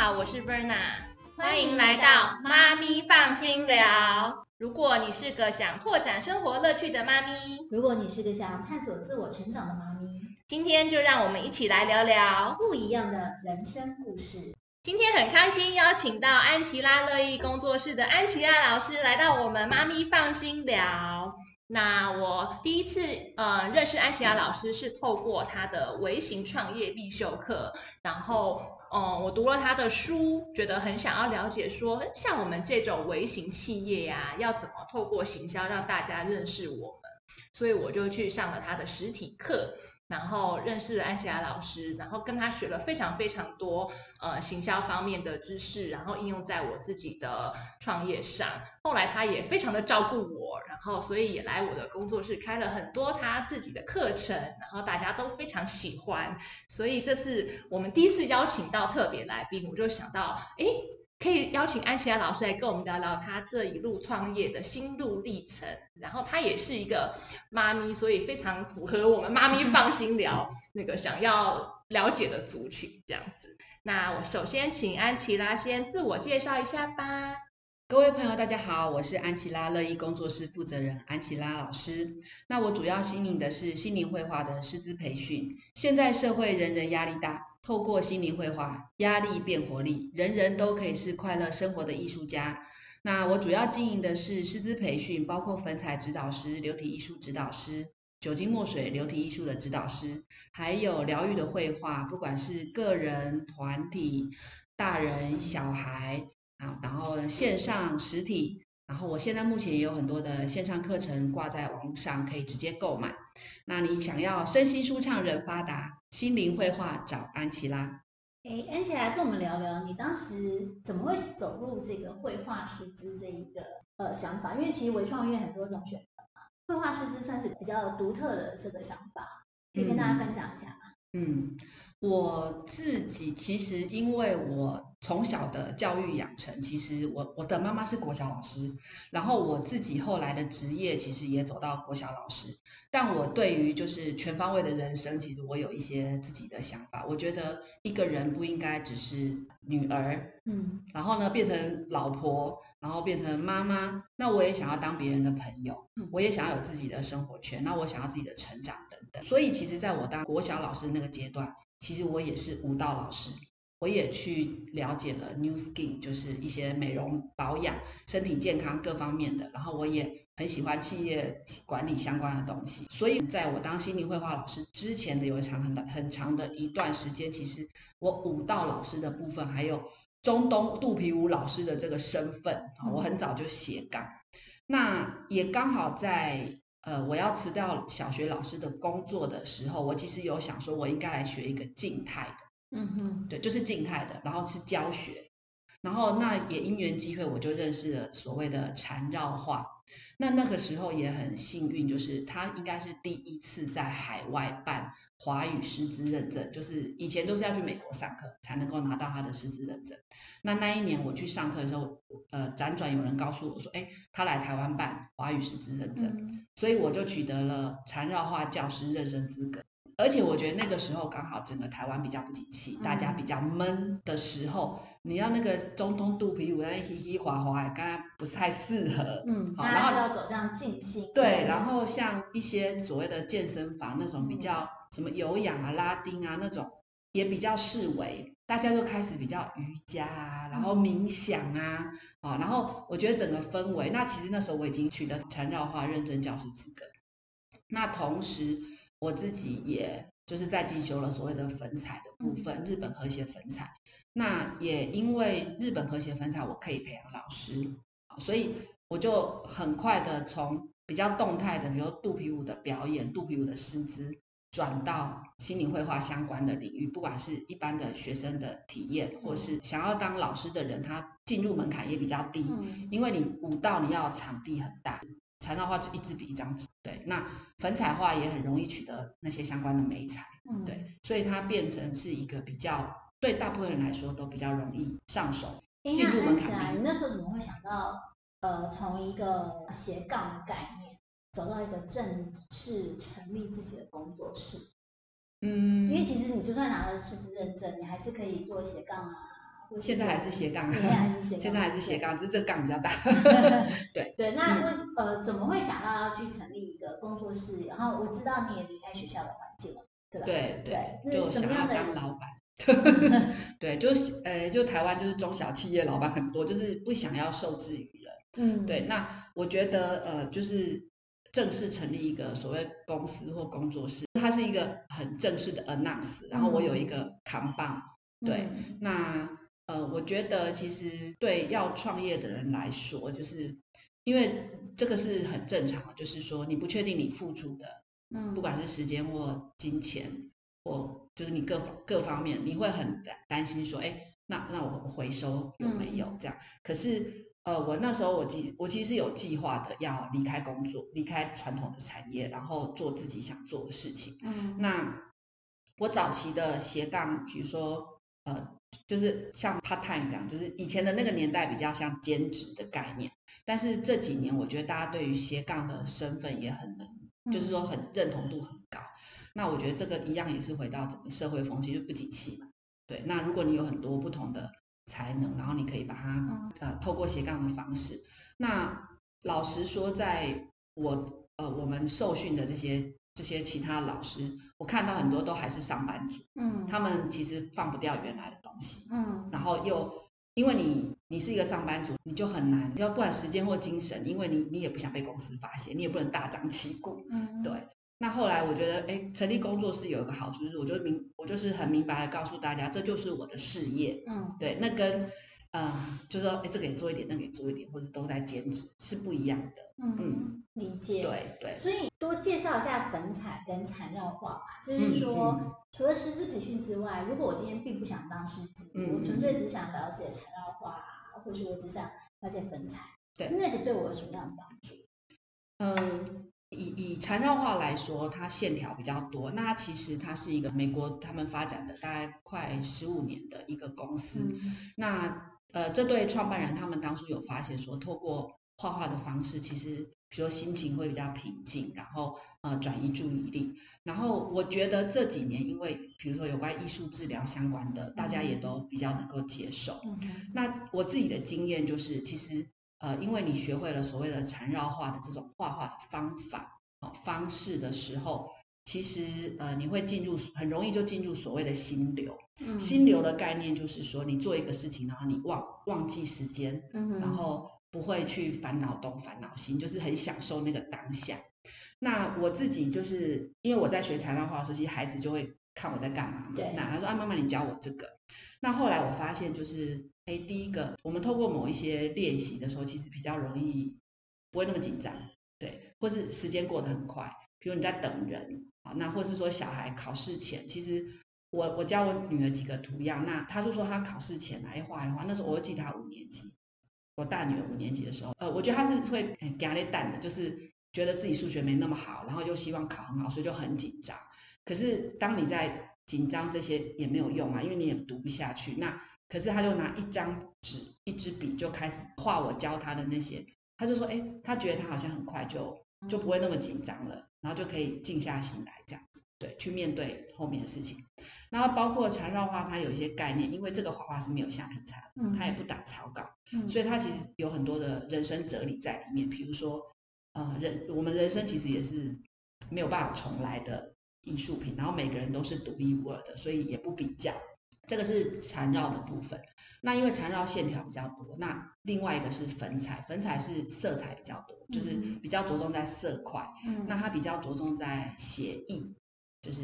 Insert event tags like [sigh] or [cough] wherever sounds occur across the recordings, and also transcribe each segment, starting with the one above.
好，我是 Verna，欢迎来到妈咪放心聊。如果你是个想拓展生活乐趣的妈咪，如果你是个想探索自我成长的妈咪，今天就让我们一起来聊聊不一样的人生故事。今天很开心邀请到安琪拉乐意工作室的安琪拉老师来到我们妈咪放心聊。那我第一次呃认识安琪拉老师是透过她的微型创业必修课，然后嗯我读了他的书，觉得很想要了解说像我们这种微型企业呀，要怎么透过行销让大家认识我，所以我就去上了他的实体课。然后认识了安琪拉老师，然后跟他学了非常非常多呃行销方面的知识，然后应用在我自己的创业上。后来他也非常的照顾我，然后所以也来我的工作室开了很多他自己的课程，然后大家都非常喜欢。所以这次我们第一次邀请到特别来宾，我就想到，哎。可以邀请安琪拉老师来跟我们聊聊他这一路创业的心路历程。然后他也是一个妈咪，所以非常符合我们妈咪放心聊那个想要了解的族群这样子。那我首先请安琪拉先自我介绍一下吧。各位朋友，大家好，我是安琪拉乐意工作室负责人安琪拉老师。那我主要经营的是心灵绘画的师资培训。现在社会人人压力大。透过心灵绘画，压力变活力，人人都可以是快乐生活的艺术家。那我主要经营的是师资培训，包括粉彩指导师、流体艺术指导师、酒精墨水流体艺术的指导师，还有疗愈的绘画，不管是个人、团体、大人、小孩啊，然后线上、实体。然后我现在目前也有很多的线上课程挂在网上，可以直接购买。那你想要身心舒畅、人发达、心灵绘画，找安琪拉。哎，安琪拉跟我们聊聊，你当时怎么会走入这个绘画师资这一个呃想法？因为其实文创业很多种选择嘛，绘画师资算是比较独特的这个想法，可以跟大家分享一下吗？嗯。我自己其实，因为我从小的教育养成，其实我我的妈妈是国小老师，然后我自己后来的职业其实也走到国小老师，但我对于就是全方位的人生，其实我有一些自己的想法。我觉得一个人不应该只是女儿，嗯，然后呢变成老婆，然后变成妈妈，那我也想要当别人的朋友，我也想要有自己的生活圈，那我想要自己的成长等等。所以其实在我当国小老师那个阶段。其实我也是舞蹈老师，我也去了解了 New Skin，就是一些美容保养、身体健康各方面的。然后我也很喜欢企业管理相关的东西。所以在我当心灵绘画老师之前的有一长很很长的一段时间，其实我舞蹈老师的部分，还有中东肚皮舞老师的这个身份，我很早就斜杠。那也刚好在。呃，我要辞掉小学老师的工作的时候，我其实有想说，我应该来学一个静态的，嗯哼，对，就是静态的，然后是教学，然后那也因缘机会，我就认识了所谓的缠绕画。那那个时候也很幸运，就是他应该是第一次在海外办华语师资认证，就是以前都是要去美国上课才能够拿到他的师资认证。那那一年我去上课的时候，呃，辗转有人告诉我说，哎，他来台湾办华语师资认证，所以我就取得了缠绕画教师认证资格。而且我觉得那个时候刚好整个台湾比较不景气，大家比较闷的时候，你要那个中通肚皮舞那嘻嘻滑滑，刚刚不是太适合。嗯，好然后要走这样静心。对，然后像一些所谓的健身房那种比较什么有氧啊、拉丁啊那种，也比较视为大家就开始比较瑜伽啊，然后冥想啊，好，然后我觉得整个氛围，那其实那时候我已经取得缠绕化认证教师资格，那同时。我自己也就是在进修了所谓的粉彩的部分，日本和谐粉彩。那也因为日本和谐粉彩，我可以培养老师，所以我就很快的从比较动态的，比如肚皮舞的表演、肚皮舞的师资，转到心灵绘画相关的领域。不管是一般的学生的体验，或是想要当老师的人，他进入门槛也比较低，因为你舞蹈你要场地很大。缠绕画就一支笔一张纸，对，那粉彩画也很容易取得那些相关的美彩，嗯，对，所以它变成是一个比较对大部分人来说都比较容易上手，进入门槛你那时候怎么会想到，呃，从一个斜杠的概念走到一个正式成立自己的工作室？嗯，因为其实你就算拿了师资认证，你还是可以做斜杠啊，现在还是斜杠，现在还是斜杠，现在还是斜杠，只是这个杠比较大。[laughs] 对对，那为呃怎么会想到要去成立一个工作室？然后我知道你也离开学校的环境了，对吧？对对，就想要当老板。[laughs] 对，就是呃，就台湾就是中小企业老板很多，就是不想要受制于人。嗯，对，那我觉得呃，就是正式成立一个所谓公司或工作室，它是一个很正式的 announce，然后我有一个扛棒。对，嗯那呃，我觉得其实对要创业的人来说，就是因为这个是很正常的，就是说你不确定你付出的，嗯，不管是时间或金钱，或就是你各方各方面，你会很担担心说，哎，那那我回收有没有这样？可是呃，我那时候我计我其实是有计划的，要离开工作，离开传统的产业，然后做自己想做的事情。嗯那我早期的斜杠，比如说呃，就是像 part time 这样，就是以前的那个年代比较像兼职的概念，但是这几年我觉得大家对于斜杠的身份也很能，就是说很认同度很高。那我觉得这个一样也是回到整个社会风气就不景气嘛。对，那如果你有很多不同的才能，然后你可以把它呃透过斜杠的方式，那老实说，在我呃我们受训的这些这些其他老师，我看到很多都还是上班族，嗯。他们其实放不掉原来的东西，嗯。然后又因为你你是一个上班族，你就很难，要不管时间或精神，因为你你也不想被公司发现，你也不能大张旗鼓，嗯，对。那后来我觉得，哎，成立工作室有一个好处，就是我就明，我就是很明白的告诉大家，这就是我的事业，嗯。对，那跟，呃，就是说，哎，这个也做一点，那个也做一点，或者都在兼职，是不一样的。嗯，理解。对对，所以多介绍一下粉彩跟缠绕画吧，就嗯是说，嗯除了师资培训之外，如果我今天并不想当师资，嗯我纯粹只想了解缠绕画啊，或是我只想了解粉彩，对那个对我有什么样的帮助？嗯，以以缠绕画来说，它线条比较多。那其实它是一个美国他们发展的大概快十五年的一个公司。嗯那呃，这对创办人他们当初有发现说，透过画画的方式，其实比如说心情会比较平静，然后呃转移注意力。然后我觉得这几年，因为比如说有关艺术治疗相关的，大家也都比较能够接受。嗯那我自己的经验就是，其实呃，因为你学会了所谓的缠绕画的这种画画的方法哦方式的时候，其实呃你会进入很容易就进入所谓的心流。嗯心流的概念就是说，你做一个事情，然后你忘忘记时间，嗯然后不会去烦恼东烦恼西，就是很享受那个当下。那我自己就是因为我在学缠绕画的时候，其实孩子就会看我在干嘛嘛对。那他说啊，妈妈你教我这个。那后来我发现就是，哎，第一个，我们透过某一些练习的时候，其实比较容易不会那么紧张，对，或是时间过得很快。比如你在等人啊，那或是说小孩考试前，其实我我教我女儿几个图样，那她就说她考试前来画一画，那时候我会记她五年级，我大女儿五年级的时候，呃，我觉得她是会很压力蛋的，就是觉得自己数学没那么好，然后又希望考很好，所以就很紧张。可是当你在紧张这些也没有用啊，因为你也读不下去。那可是他就拿一张纸、一支笔就开始画我教他的那些，他就说，哎，他觉得他好像很快就就不会那么紧张了，然后就可以静下心来这样子，对，去面对后面的事情。然后包括缠绕画，它有一些概念，因为这个画画是没有橡皮擦，嗯它也不打草稿，嗯所以它其实有很多的人生哲理在里面。比如说，呃，人我们人生其实也是没有办法重来的艺术品，然后每个人都是独一无二的，所以也不比较。这个是缠绕的部分。那因为缠绕线条比较多，那另外一个是粉彩，粉彩是色彩比较多，就是嗯比较着重在色块。嗯那它比较着重在写意，就是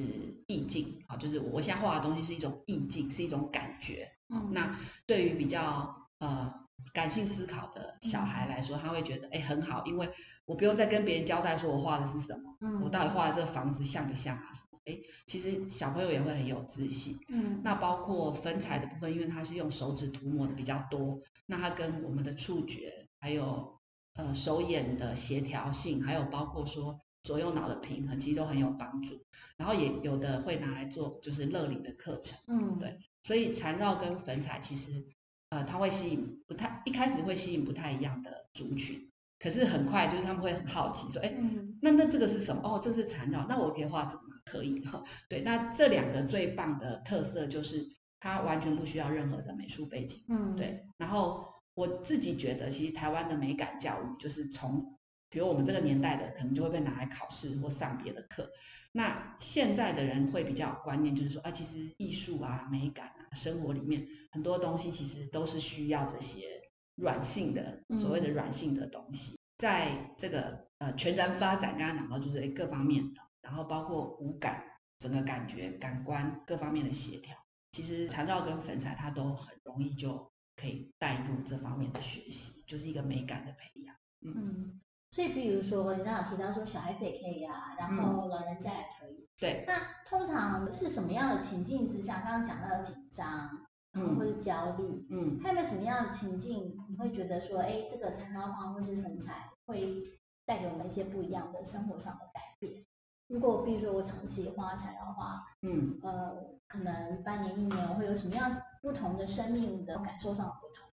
意境啊，就是我现在画的东西是一种意境，是一种感觉。嗯那对于比较呃感性思考的小嗯孩来说，他会觉得哎很好，因为我不用再跟别人交代说我画的是什么，嗯我到底画的这个房子像不像啊什么？哎，其实小朋友也会很有自信。嗯那包括粉彩的部分，因为它是用手指涂抹的比较多，那它跟我们的触觉，还有呃手眼的协调性，还有包括说左右脑的平衡，其实都很有帮助。然后也有的会拿来做就是乐龄的课程，嗯对所以缠绕跟粉彩其实呃它会吸引不太一开始会吸引不太一样的族群，可是很快就是他们会很好奇说，哎，嗯那那这个是什么？哦，这是缠绕，那我可以画这个吗？可以哈。对，那这两个最棒的特色就是它完全不需要任何的美术背景。嗯，对，然后我自己觉得，其实台湾的美感教育就是从，比如我们这个年代的，可能就会被拿来考试或上别的课。那现在的人会比较有观念，就是说，啊，其实艺术啊、美感啊，生活里面很多东西其实都是需要这些软性的，所谓的软性的东西，在这个呃全然发展，刚刚讲到就是诶各方面的，然后包括五感、整个感觉、感官各方面的协调，其实缠绕跟粉彩它都很容易就可以带入这方面的学习，就是一个美感的培养。嗯，所以比如说你刚刚提到说小孩子也可以啊，然后老人家也可以。对，那通常是什么样的情境之下？刚刚讲到的紧张，嗯或是焦虑，嗯。还有没有什么样的情境你会觉得说，哎，这个缠绕花或是粉彩会带给我们一些不一样的生活上的改变？如果比如说我长期画缠绕画，嗯，呃，可能半年一年，我会有什么样不同的生命的感受上的不同？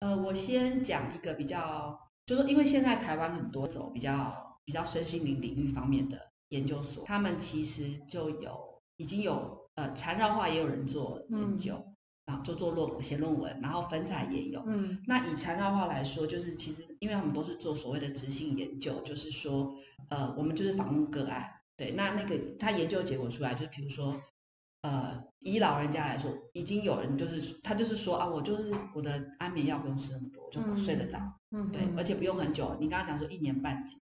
呃，我先讲一个比较，就是因为现在台湾很多走比较比较身心灵领域方面的研究所，他们其实就有已经有呃缠绕画也有人做研究，然后就做论文写论文，然后粉彩也有。嗯那以缠绕画来说，就是其实因为他们都是做所谓的执行研究，就是说，呃，我们就是访问个案，对，那那个他研究结果出来，就是比如说，呃，以老人家来说，已经有人就是他就是说啊，我就是我的安眠药不用吃那么多，就睡得着，嗯，对，而且不用很久。你刚刚讲说一年半年，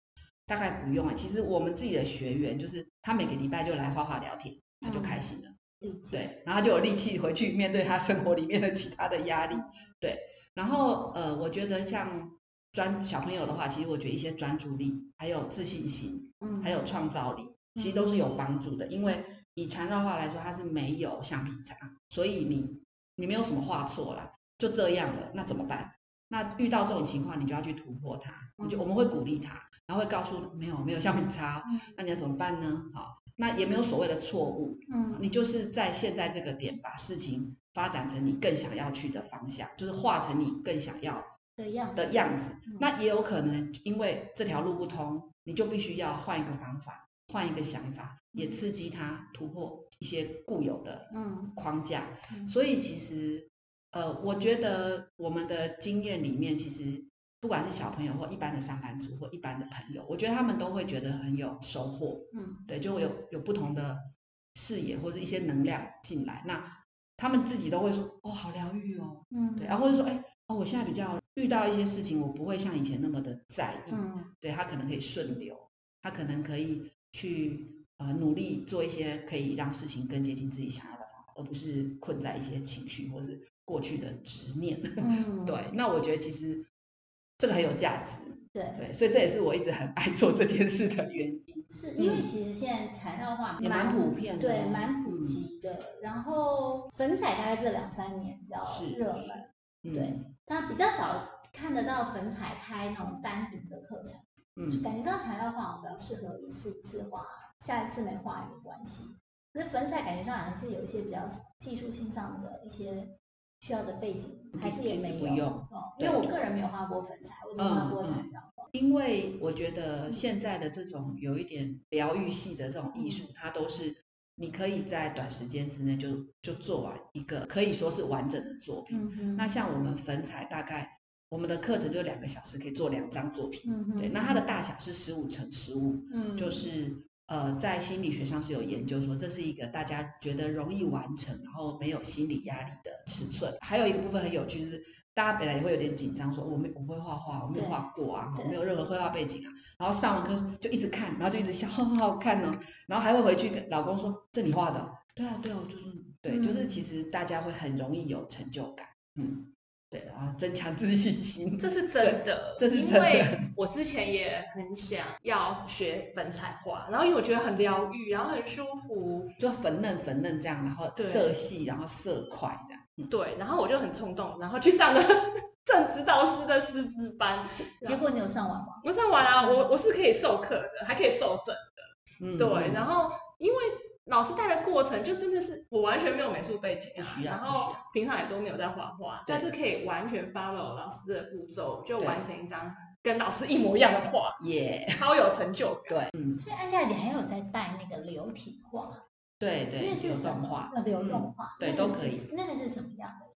大概不用啊。其实我们自己的学员就是他每个礼拜就来画画聊天，他就开心了。理解。对，然后就有力气回去面对他生活里面的其他的压力。对，然后呃，我觉得像专小朋友的话，其实我觉得一些专注力、还有自信心、嗯，还有创造力，其实都是有帮助的。因为以缠绕画来说，它是没有橡皮擦，所以你你没有什么画错啦，就这样了，那怎么办？那遇到这种情况，你就要去突破它。你就我们会鼓励他，然后会告诉没有没有橡皮擦，嗯那你要怎么办呢？好，那也没有所谓的错误，嗯。你就是在现在这个点把事情发展成你更想要去的方向，就是化成你更想要的样的样子。嗯。那也有可能因为这条路不通，你就必须要换一个方法，换一个想法，也刺激他突破一些固有的嗯。框架。嗯。所以其实，呃，我觉得我们的经验里面，其实不管是小朋友或一般的上班族或一般的朋友，我觉得他们都会觉得很有收获。嗯对，就有有不同的视野或者一些能量进来，那他们自己都会说，哦，好疗愈哦，嗯，对，然后或者说，哎，哦，我现在比较遇到一些事情，我不会像以前那么的在意，嗯对他可能可以顺流，他可能可以去呃努力做一些可以让事情更接近自己想要的方法，而不是困在一些情绪或是过去的执念。嗯，[laughs] 对，那我觉得其实这个很有价值，对，对，所以这也是我一直很爱做这件事的原因。是因为其实现在缠绕画也蛮普遍的对，哦蛮普嗯及的。然后粉彩大概这两三年比较是热门，嗯对，但比较少看得到粉彩开那种单独的课程。嗯，感觉上材料画我们比较适合一次一次画，下一次没画也没关系。可是粉彩感觉上还是有一些比较技术性上的一些需要的背景，还是也没有。不用哦，因为我个人没有画过粉彩，我只嗯画过材料画。因为我觉得现在的这种有一点疗愈系的这种艺术，它都是你可以在短时间之内就就做完一个可以说是完整的作品。嗯，那像我们粉彩，大概我们的课程就两个小时可以做两张作品。嗯，对，那它的大小是十五乘十五，嗯就是呃，在心理学上是有研究说，这是一个大家觉得容易完成，然后没有心理压力的尺寸。还有一个部分很有趣是，大家本来也会有点紧张，说我没我不会画画，我没有对画过啊，我没有任何绘画背景啊。然后上完课就一直看，然后就一直笑，[laughs] 好好看哦。然后还会回去跟老公说：“这你画的哦？”对啊，对啊，我就是对，就是嗯其实大家会很容易有成就感，嗯，对，然后增强自信心。这是真的，这是真的因为 [laughs] 我之前也很想要学粉彩画，然后因为我觉得很疗愈，然后很舒服，就粉嫩粉嫩这样，然后色系，然后色块这样。嗯对，然后我就很冲动，然后去上了 [laughs] 正指导师的师资班，结果你有上完吗？我上完啊，我我是可以授课的，还可以授证，嗯，对，嗯然后因为老师带的过程就真的是我完全没有美术背景啊，不需要然后平常也都没有在画画，但是可以完全 follow 老师的步骤，就完成一张跟老师一模一样的画，耶，超有成就感。对，嗯，所以安夏，你还有在带那个流体画，对对，那是流什么？动化，呃流嗯动画，对都可以。那个是什么样的？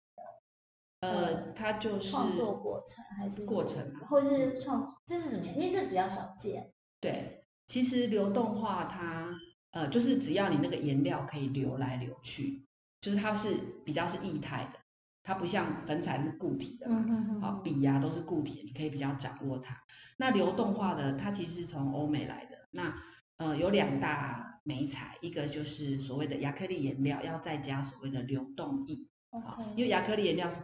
呃，它就是创作过程，还是过程啊。或是创这是怎么？样？因为这比较少见。对，其实流动画它呃，就是只要你那个颜料可以流来流去，就是它是比较是液态的，它不像粉彩是固体的嘛。嗯好，笔呀、都是固体的，你可以比较掌握它。那流动化的，它其实是从欧美来的。那呃，有两大美材，一个就是所谓的亚克力颜料，要再加所谓的流动液。好，因为亚克力颜料是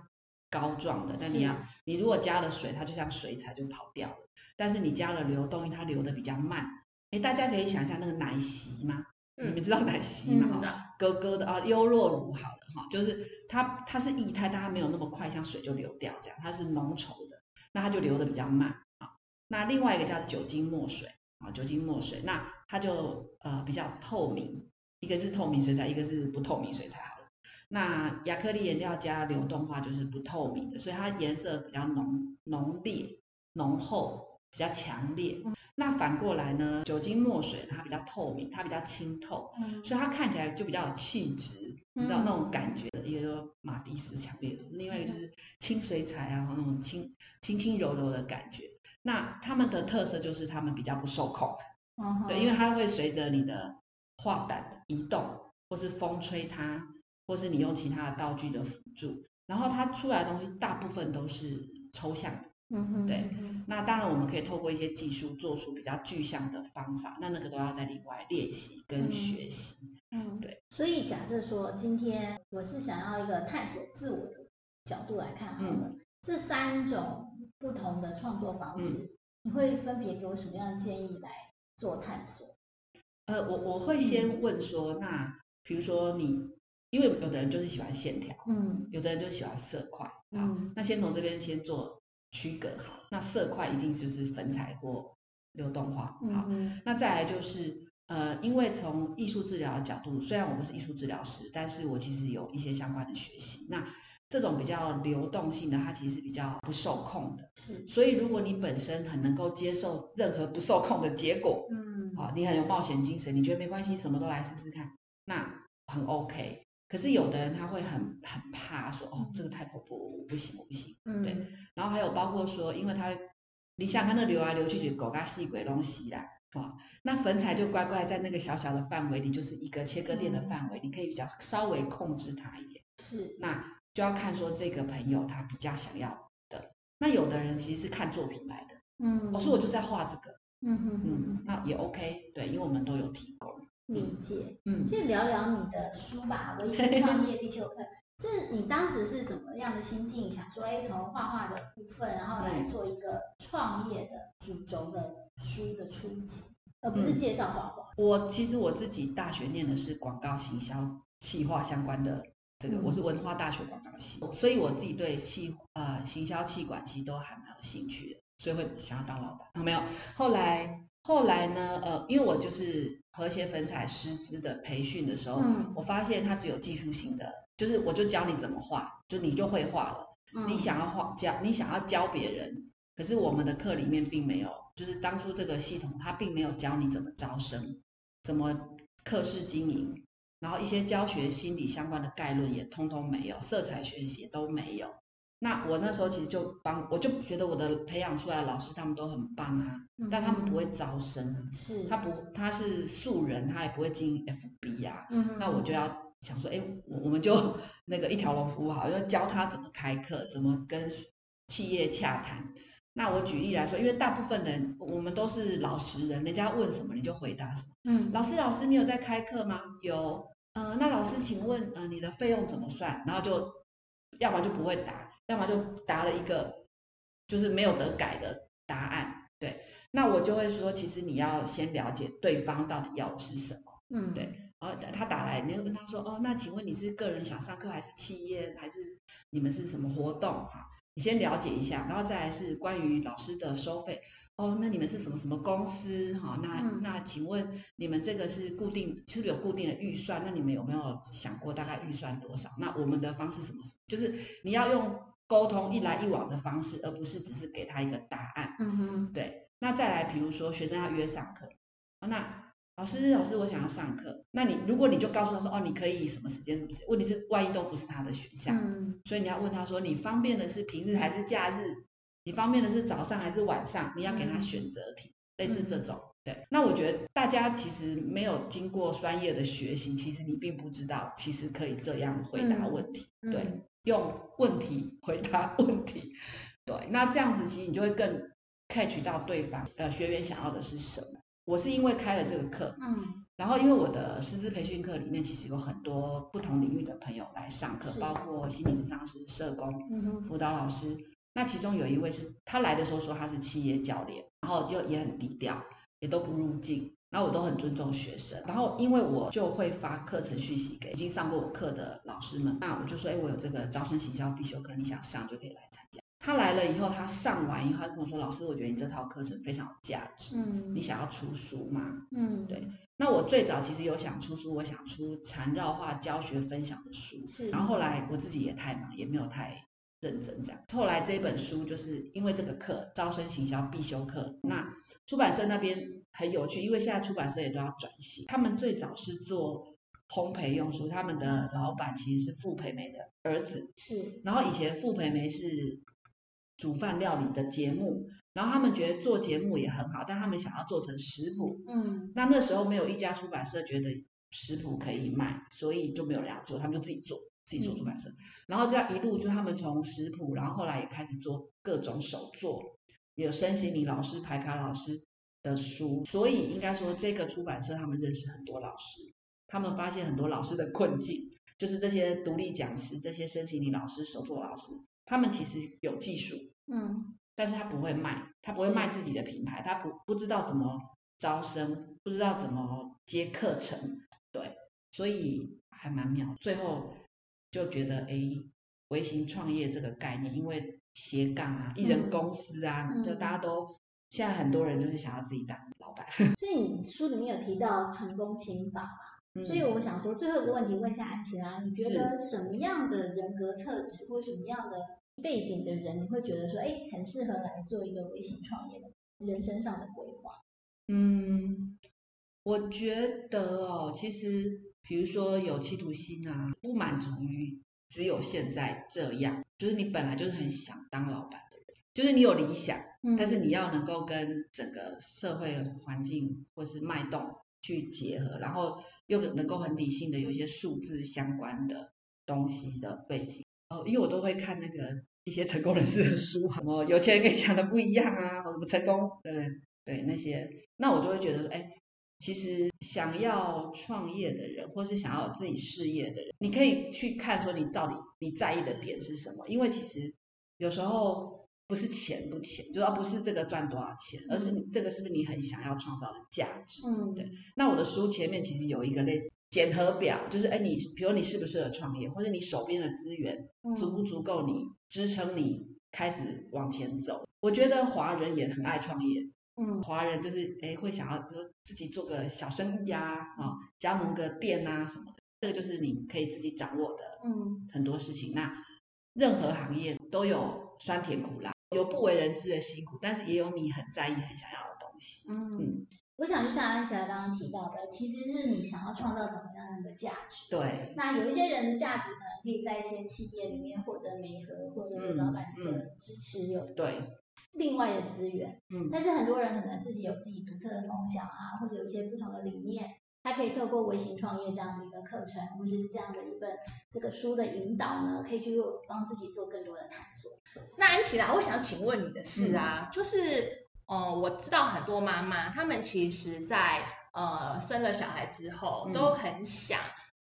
膏状的，但你要你如果加了水，它就像水彩就跑掉了。但是你加了流动液，它流的比较慢。哎，大家可以想象那个奶昔吗？你们知道奶昔吗？嗯哈、咯咯的啊，优酪乳好了哈，就是它它是液态，但它没有那么快像水就流掉这样，它是浓稠的，那它就流的比较慢啊。那另外一个叫酒精墨水啊，酒精墨水，那它就呃比较透明，一个是透明水彩，一个是不透明水彩好了。那亚克力颜料加流动化就是不透明的，所以它颜色比较浓浓烈、浓厚，比较强烈。那反过来呢，酒精墨水它比较透明，它比较清透，嗯所以它看起来就比较有气质，你知道嗯那种感觉的。一个就马蒂斯强烈的，另外一个就是清水彩啊，那种轻轻轻柔柔的感觉。那它们的特色就是它们比较不受控，嗯对，因为它会随着你的画板的移动，或是风吹它，或是你用其他的道具的辅助，然后它出来的东西大部分都是抽象的。嗯哼对那当然，我们可以透过一些技术做出比较具象的方法，那那个都要在另外练习跟嗯学习。嗯，对。所以假设说今天我是想要一个探索自我的角度来看好了，嗯这三种不同的创作方式，你会分别给我什么样的建议来做探索？呃，我我会先问说，那比如说你，因为有的人就是喜欢线条，嗯有的人就喜欢色块，好，嗯那先从这边先做区隔好。那色块一定就是粉彩或流动画，好，嗯那再来就是呃，因为从艺术治疗的角度，虽然我不是艺术治疗师，但是我其实有一些相关的学习。那这种比较流动性的，它其实是比较不受控的。是所以如果你本身很能够接受任何不受控的结果，嗯好，你很有冒险精神，你觉得没关系，什么都来试试看，那很 OK。可是有的人他会很很怕说，哦，这个太恐怖，我不行，我不行。嗯。对然后还有包括说，因为他会，你想看那流来流去，就狗嘎细鬼东西啦，哦，那粉彩就乖乖在那个小小的范围里，就是一个切割店的范围，你可以比较稍微控制它一点。是。那就要看说这个朋友他比较想要的。那有的人其实是看作品来的，嗯，我说我就在画这个，嗯哼哼嗯，那也 OK，对，因为我们都有提供，理解。嗯。所以聊聊你的书吧，《微信创业必修课》。这你当时是怎么样的心境？想说，哎，从画画的部分，然后来做一个创业的主轴的书的初级，而不是嗯介绍画画。我其实我自己大学念的是广告行销企划相关的这个，嗯我是文化大学广告系，所以我自己对企呃行销气管其实都还蛮有兴趣的，所以会想要当老板。有、没有，后来后来呢，呃，因为我就是和谐粉彩师资的培训的时候，嗯我发现它只有技术性的，就是我就教你怎么画，就你就会画了。嗯你想要画教，你想要教别人，可是我们的课里面并没有，就是当初这个系统它并没有教你怎么招生，怎么课室经营，然后一些教学心理相关的概论也通通没有，色彩学习也都没有。那我那时候其实就帮，我就觉得我的培养出来的老师他们都很棒啊，但他们不会招生啊，是他不他是素人，他也不会经营 FB 啊，嗯那我就要想说，哎，我我们就那个一条龙服务好，要教他怎么开课，怎么跟企业洽谈。那我举例来说，因为大部分人我们都是老实人，人家问什么你就回答什么。嗯老师，老师，你有在开课吗？有。呃，那老师，请问，呃，你的费用怎么算？然后就，要么就不会答，要么就答了一个就是没有得改的答案。对，那我就会说，其实你要先了解对方到底要的是什么。嗯对然后他打来，你就问他说：“哦，那请问你是个人想上课，还是企业，还是你们是什么活动？哈，你先了解一下，然后再来是关于老师的收费。哦，那你们是什么什么公司？哈，那、嗯那请问你们这个是固定，是不是有固定的预算？那你们有没有想过大概预算多少？那我们的方式什么？就是你要用沟通一来一往的方式，而不是只是给他一个答案。嗯哼对，那再来，比如说学生要约上课，哦那老师，老师，我想要上课。那你如果你就告诉他说，哦，你可以什么时间什么时间？问题是万一都不是他的选项，嗯所以你要问他说，你方便的是平日还是假日？你方便的是早上还是晚上？你要给他嗯选择题，类似这种。对，那我觉得大家其实没有经过专业的学习，其实你并不知道，其实可以这样回答嗯问题。嗯对，用问题回答问题。对，那这样子其实你就会更 catch 到对方呃学员想要的是什么。我是因为开了这个课，嗯然后因为我的师资培训课里面其实有很多不同领域的朋友来上课，包括心理咨商师、社工、嗯哼辅导老师。那其中有一位是他来的时候说他是企业教练，然后就也很低调，也都不入境。然后我都很尊重学生，然后因为我就会发课程讯息给已经上过我课的老师们，那我就说，哎，我有这个招生行销必修课，你想上就可以来参加。他来了以后，他上完以后，他跟我说，老师，我觉得你这套课程非常有价值，嗯你想要出书吗？嗯对那我最早其实有想出书，我想出缠绕化教学分享的书，是，然后后来我自己也太忙，也没有太认真这样。后来这本书就是因为这个课招生行销必修课，那出版社那边很有趣，因为现在出版社也都要转型，他们最早是做烘焙用书，他们的老板其实是傅培梅的儿子，是。然后以前傅培梅是煮饭料理的节目，然后他们觉得做节目也很好，但他们想要做成食谱，嗯。那那时候没有一家出版社觉得食谱可以卖，所以就没有人要做，他们就自己做，自己做出版社。然后这样一路就他们从食谱，然后后来也开始做各种手作，也有身心灵老师、排卡老师的书，所以应该说这个出版社他们认识很多老师，他们发现很多老师的困境，就是这些独立讲师、这些身心灵老师、手作老师，他们其实有技术，嗯但是他不会卖，他不会卖自己的品牌，他不不知道怎么招生，不知道怎么接课程，对，所以还蛮妙。最后就觉得，哎，微型创业这个概念，因为斜杠啊，一人嗯公司啊，嗯就大家都现在很多人就是想要自己当老板，所以你书里面有提到成功心法嘛？嗯所以我想说，最后一个问题问一下安琪拉，你觉得什么样的人格特质或什么样的背景的人，你会觉得说，哎，很适合来做一个微型创业的人生上的规划？嗯，我觉得哦，其实比如说有企图心啊，不满足于只有现在这样，就是你本来就是很想当老板的人，就是你有理想，嗯但是你要能够跟整个社会环境或是脉动去结合，然后又能够很理性的有一些数字相关的东西的背景。哦，因为我都会看那个一些成功人士的书，什么有钱人跟你想的不一样啊，或什么成功，对对那些，那我就会觉得说，哎，其实想要创业的人，或是想要有自己事业的人，你可以去看说你到底你在意的点是什么，因为其实有时候不是钱不钱，主要不是这个赚多少钱，而是你这个是不是你很想要创造的价值。嗯，对那我的书前面其实有一个类似检核表，就是哎，你比如你适不适合创业，或者你手边的资源嗯足不足够你支撑你开始往前走。我觉得华人也很爱创业，嗯华人就是哎会想要比如自己做个小生意呀、啊，加盟个店啊什么的，这个就是你可以自己掌握的嗯很多事情。那任何行业都有酸甜苦辣，有不为人知的辛苦，但是也有你很在意、很想要的东西。嗯嗯，我想就像安琪拉刚刚提到的，其实是你想要创造什么样的价值。对，那有一些人的价值可能可以在一些企业里面获得媒合，或者嗯老板的支持，有对，另外的资源。嗯但是很多人可能自己有自己独特的梦想啊，或者有一些不同的理念，他可以透过微型创业这样的一个课程，或者是这样的一本这个书的引导呢，可以去帮自己做更多的探索。那安琪拉，我想请问你的是啊，就是，呃，我知道很多妈妈，她们其实在呃生了小孩之后，嗯都很想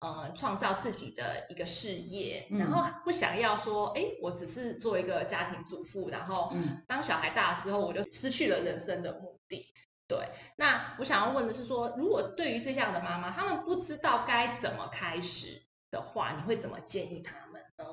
呃创造自己的一个事业，嗯然后不想要说，哎，我只是做一个家庭主妇，然后嗯当小孩大的时候，我就失去了人生的目的。对，那我想要问的是说，如果对于这样的妈妈，他们不知道该怎么开始的话，你会怎么建议他们呢？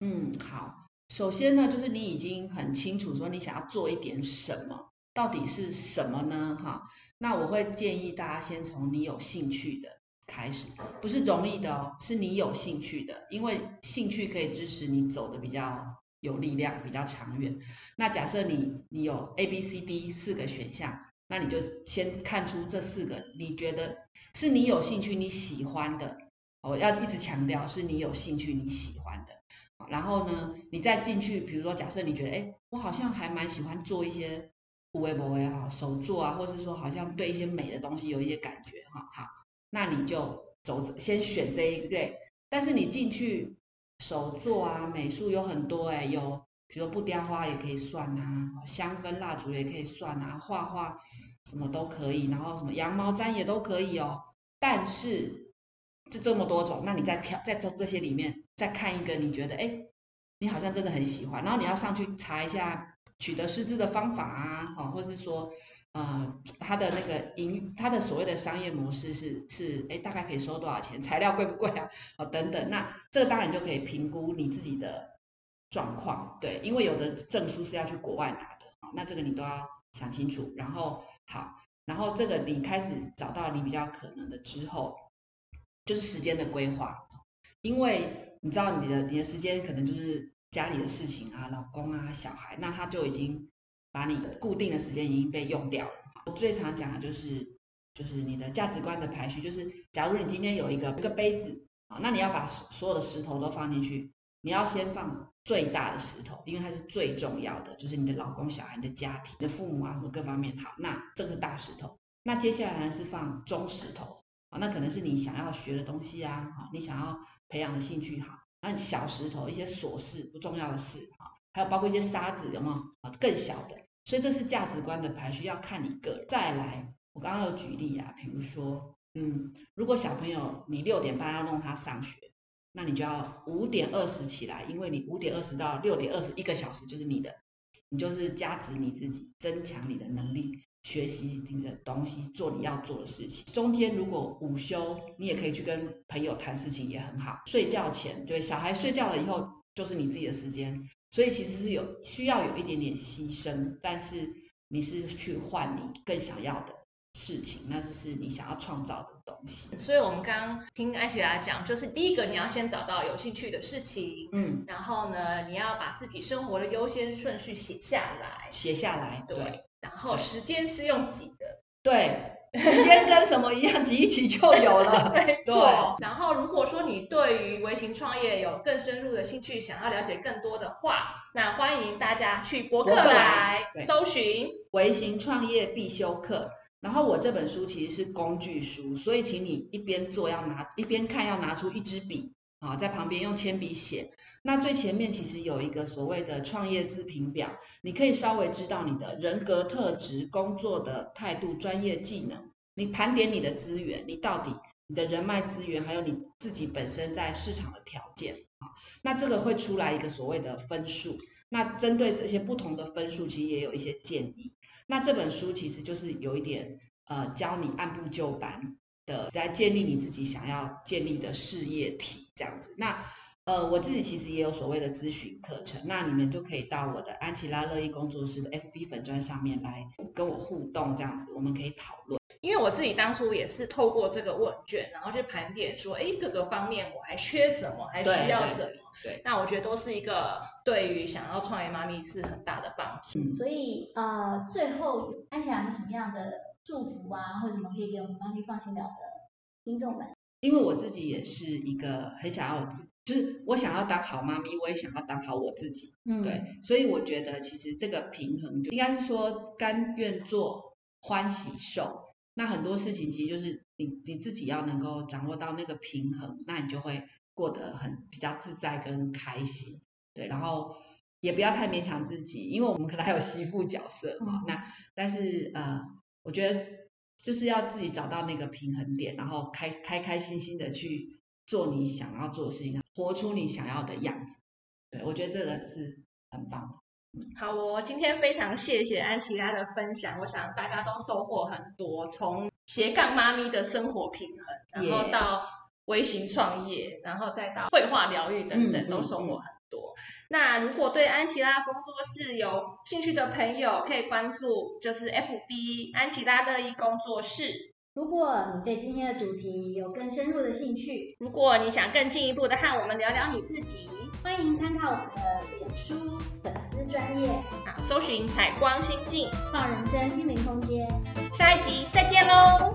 嗯，好。首先呢，就是你已经很清楚说你想要做一点什么，到底是什么呢？哈，那我会建议大家先从你有兴趣的开始，不是容易的哦，是你有兴趣的，因为兴趣可以支持你走的比较有力量，比较长远。那假设你你有 A、B、C、D 四个选项，那你就先看出这四个，你觉得是你有兴趣、你喜欢的。我要一直强调，是你有兴趣、你喜欢的。然后呢，你再进去，比如说，假设你觉得，哎，我好像还蛮喜欢做一些无为不为哈，手作啊，或是说好像对一些美的东西有一些感觉哈，好，那你就走，先选这一类。但是你进去手作啊，美术有很多哎，有比如布雕花也可以算啊，香氛蜡烛也可以算啊，画画什么都可以，然后什么羊毛毡也都可以哦。但是就这么多种，那你再挑，在从这些里面再看一个，你觉得哎，你好像真的很喜欢，然后你要上去查一下取得师资的方法啊，哈，或是说，呃，他的那个营，他的所谓的商业模式是是，哎，大概可以收多少钱？[laughs] 材料贵不贵啊？[laughs] 哦，等等，那这个当然就可以评估你自己的状况，对，因为有的证书是要去国外拿的，那这个你都要想清楚。然后好，然后这个你开始找到你比较可能的之后。就是时间的规划，因为你知道你的你的时间可能就是家里的事情啊、老公啊、小孩，那他就已经把你固定的时间已经被用掉了。我最常讲的就是就是你的价值观的排序，就是假如你今天有一个一个杯子啊，那你要把所有的石头都放进去，你要先放最大的石头，因为它是最重要的，就是你的老公、小孩、你的家庭、你的父母啊什么各方面。好，那这个是大石头，那接下来呢是放中石头。啊，那可能是你想要学的东西啊，你想要培养的兴趣好。那小石头一些琐事不重要的事啊，还有包括一些沙子有没有啊？更小的，所以这是价值观的排序，要看你个人。再来，我刚刚有举例啊，比如说，嗯，如果小朋友你六点半要弄他上学，那你就要五点二十起来，因为你五点二十到六点二十一个小时就是你的，你就是加值你自己，增强你的能力。学习你的东西，做你要做的事情。中间如果午休，你也可以去跟朋友谈事情，也很好。睡觉前，对小孩睡觉了以后，就是你自己的时间。所以其实是有需要有一点点牺牲，但是你是去换你更想要的事情，那就是你想要创造的东西。所以我们刚刚听艾雪拉讲，就是第一个你要先找到有兴趣的事情，嗯，然后呢，你要把自己生活的优先顺序写下来，写下来，对。然后时间是用挤的，对，时间跟什么一样，挤一挤就有了。[laughs] 没错。然后如果说你对于微型创业有更深入的兴趣，想要了解更多的话，那欢迎大家去博客来搜寻微型创业必修课。然后我这本书其实是工具书，所以请你一边做要拿，一边看要拿出一支笔啊，在旁边用铅笔写。那最前面其实有一个所谓的创业自评表，你可以稍微知道你的人格特质、工作的态度、专业技能，你盘点你的资源，你到底你的人脉资源，还有你自己本身在市场的条件啊，那这个会出来一个所谓的分数。那针对这些不同的分数，其实也有一些建议。那这本书其实就是有一点呃，教你按部就班的来建立你自己想要建立的事业体这样子。那呃，我自己其实也有所谓的咨询课程，那你们就可以到我的安琪拉乐意工作室的 FB 粉砖上面来跟我互动，这样子我们可以讨论。因为我自己当初也是透过这个问卷，然后去盘点说，哎，各个方面我还缺什么，还需要什么。对，那我觉得都是一个对于想要创业妈咪是很大的帮助。所以呃，最后安琪拉有什么样的祝福啊，或者什么可以给我们妈咪放心聊的听众们？因为我自己也是一个很想要自。就是我想要当好妈咪，我也想要当好我自己，嗯，对，所以我觉得其实这个平衡就应该是说甘愿做欢喜受。那很多事情其实就是你你自己要能够掌握到那个平衡，那你就会过得很比较自在跟开心，对，然后也不要太勉强自己，因为我们可能还有媳妇角色嘛。那但是呃，我觉得就是要自己找到那个平衡点，然后开开开心心的去。做你想要做的事情，活出你想要的样子。对我觉得这个是很棒的。好，我今天非常谢谢安琪拉的分享，我想大家都收获很多，从斜杠妈咪的生活平衡，然后到微型创业，然后再到绘画疗愈等等，都收获很多。那如果对安琪拉工作室有兴趣的朋友，可以关注就是 FB 安琪拉乐意工作室。如果你对今天的主题有更深入的兴趣，如果你想更进一步的和我们聊聊你自己，欢迎参考我们的脸书粉丝专业，好，搜寻采光心境，放人生心灵空间。下一集再见喽。